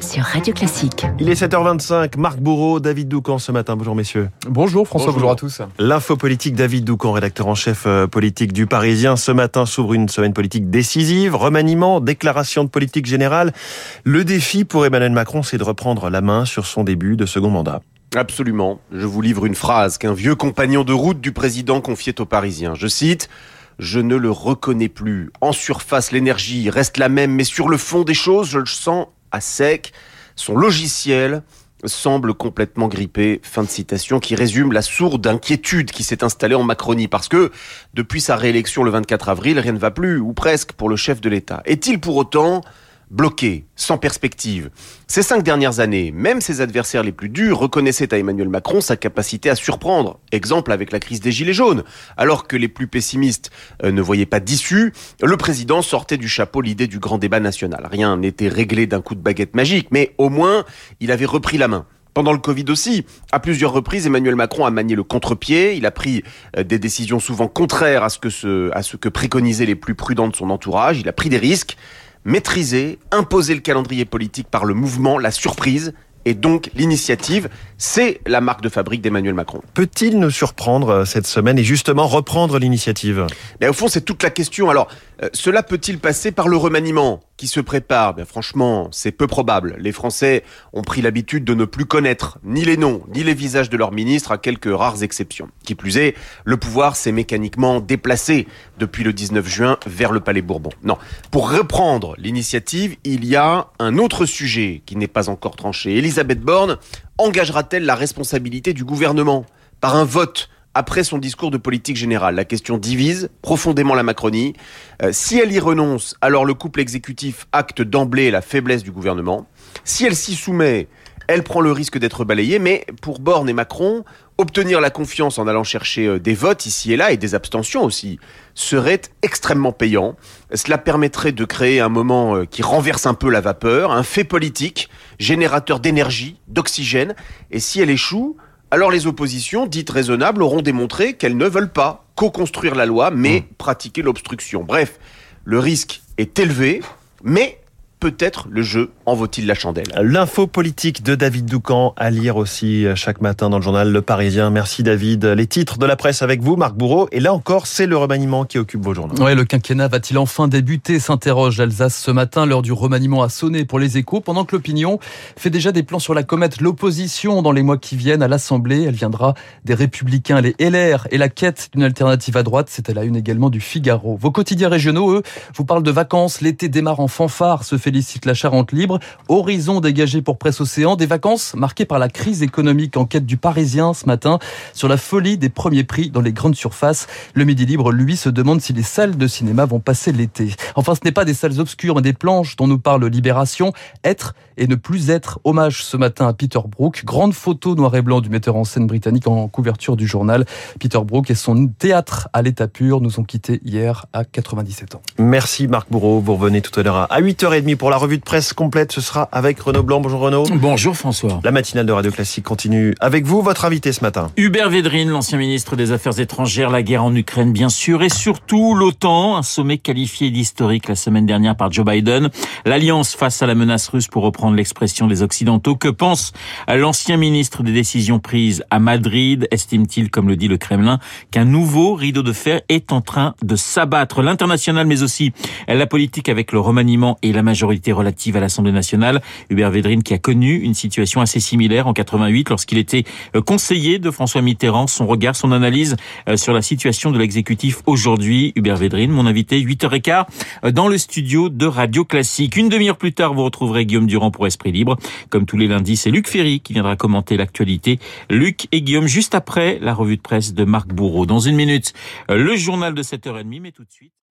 sur Radio Classique. Il est 7h25, Marc Bourreau, David Doucan ce matin. Bonjour messieurs. Bonjour François, bonjour, Bonjour. à tous. L'info politique, David Doucan, rédacteur en chef euh, politique du Parisien. Ce matin s'ouvre une semaine politique décisive, remaniement, déclaration de politique générale. Le défi pour Emmanuel Macron, c'est de reprendre la main sur son début de second mandat. Absolument. Je vous livre une phrase qu'un vieux compagnon de route du président confiait aux Parisiens. Je cite Je ne le reconnais plus. En surface, l'énergie reste la même, mais sur le fond des choses, je le sens à sec. Son logiciel semble complètement grippé. Fin de citation qui résume la sourde inquiétude qui s'est installée en Macronie parce que depuis sa réélection le 24 avril, rien ne va plus, ou presque, pour le chef de l'État. Est-il pour autant bloqué, sans perspective. Ces cinq dernières années, même ses adversaires les plus durs reconnaissaient à Emmanuel Macron sa capacité à surprendre. Exemple avec la crise des Gilets jaunes. Alors que les plus pessimistes euh, ne voyaient pas d'issue, le président sortait du chapeau l'idée du grand débat national. Rien n'était réglé d'un coup de baguette magique, mais au moins, il avait repris la main. Pendant le Covid aussi, à plusieurs reprises, Emmanuel Macron a manié le contre-pied. Il a pris euh, des décisions souvent contraires à ce que à ce que préconisaient les plus prudents de son entourage. Il a pris des risques maîtriser, imposer le calendrier politique par le mouvement, la surprise et donc l'initiative, c'est la marque de fabrique d'Emmanuel Macron. Peut-il nous surprendre euh, cette semaine et justement reprendre l'initiative? Mais au fond, c'est toute la question. Alors, euh, cela peut-il passer par le remaniement? Qui se prépare ben, Franchement, c'est peu probable. Les Français ont pris l'habitude de ne plus connaître ni les noms, ni les visages de leurs ministres, à quelques rares exceptions. Qui plus est, le pouvoir s'est mécaniquement déplacé depuis le 19 juin vers le Palais Bourbon. Non, pour reprendre l'initiative, il y a un autre sujet qui n'est pas encore tranché. Elisabeth Borne engagera-t-elle la responsabilité du gouvernement par un vote après son discours de politique générale. La question divise profondément la Macronie. Euh, si elle y renonce, alors le couple exécutif acte d'emblée la faiblesse du gouvernement. Si elle s'y soumet, elle prend le risque d'être balayée. Mais pour Borne et Macron, obtenir la confiance en allant chercher euh, des votes ici et là et des abstentions aussi serait extrêmement payant. Cela permettrait de créer un moment euh, qui renverse un peu la vapeur, un fait politique, générateur d'énergie, d'oxygène. Et si elle échoue, alors les oppositions, dites raisonnables, auront démontré qu'elles ne veulent pas co-construire la loi, mais pratiquer l'obstruction. Bref, le risque est élevé, mais peut-être le jeu en vaut-il la chandelle. L'info politique de David Doucan à lire aussi chaque matin dans le journal Le Parisien. Merci David. Les titres de la presse avec vous, Marc Bourreau. Et là encore, c'est le remaniement qui occupe vos journaux. Ouais, le quinquennat va-t-il enfin débuter s'interroge l'Alsace ce matin. L'heure du remaniement a sonné pour les échos, pendant que l'opinion fait déjà des plans sur la comète. L'opposition dans les mois qui viennent à l'Assemblée, elle viendra des Républicains, les LR et la quête d'une alternative à droite. C'est à la une également du Figaro. Vos quotidiens régionaux, eux, vous parlent de vacances. L'été démarre en fanfare, se félicite la Charente libre. Horizon dégagé pour Presse Océan. Des vacances marquées par la crise économique. Enquête du Parisien ce matin sur la folie des premiers prix dans les grandes surfaces. Le Midi Libre, lui, se demande si les salles de cinéma vont passer l'été. Enfin, ce n'est pas des salles obscures, mais des planches dont nous parle Libération. Être et ne plus être. Hommage ce matin à Peter Brook. Grande photo noir et blanc du metteur en scène britannique en couverture du journal. Peter Brook et son théâtre à l'état pur nous ont quittés hier à 97 ans. Merci Marc Bourreau. Vous revenez tout à l'heure à 8h30 pour la revue de presse complète. Ce sera avec Renaud Blanc. Bonjour Renaud. Bonjour François. La matinale de Radio Classique continue avec vous. Votre invité ce matin. Hubert Védrine, l'ancien ministre des Affaires étrangères, la guerre en Ukraine bien sûr, et surtout l'OTAN, un sommet qualifié d'historique la semaine dernière par Joe Biden. L'alliance face à la menace russe pour reprendre l'expression des Occidentaux. Que pense l'ancien ministre des décisions prises à Madrid Estime-t-il, comme le dit le Kremlin, qu'un nouveau rideau de fer est en train de s'abattre? L'international, mais aussi la politique avec le remaniement et la relative à l'Assemblée nationale. Hubert Védrine qui a connu une situation assez similaire en 88 lorsqu'il était conseiller de François Mitterrand. Son regard, son analyse sur la situation de l'exécutif aujourd'hui. Hubert Védrine, mon invité, 8h15 dans le studio de Radio Classique. Une demi-heure plus tard, vous retrouverez Guillaume Durand pour Esprit Libre. Comme tous les lundis, c'est Luc Ferry qui viendra commenter l'actualité. Luc et Guillaume, juste après la revue de presse de Marc Bourreau. Dans une minute, le journal de 7h30, mais tout de suite.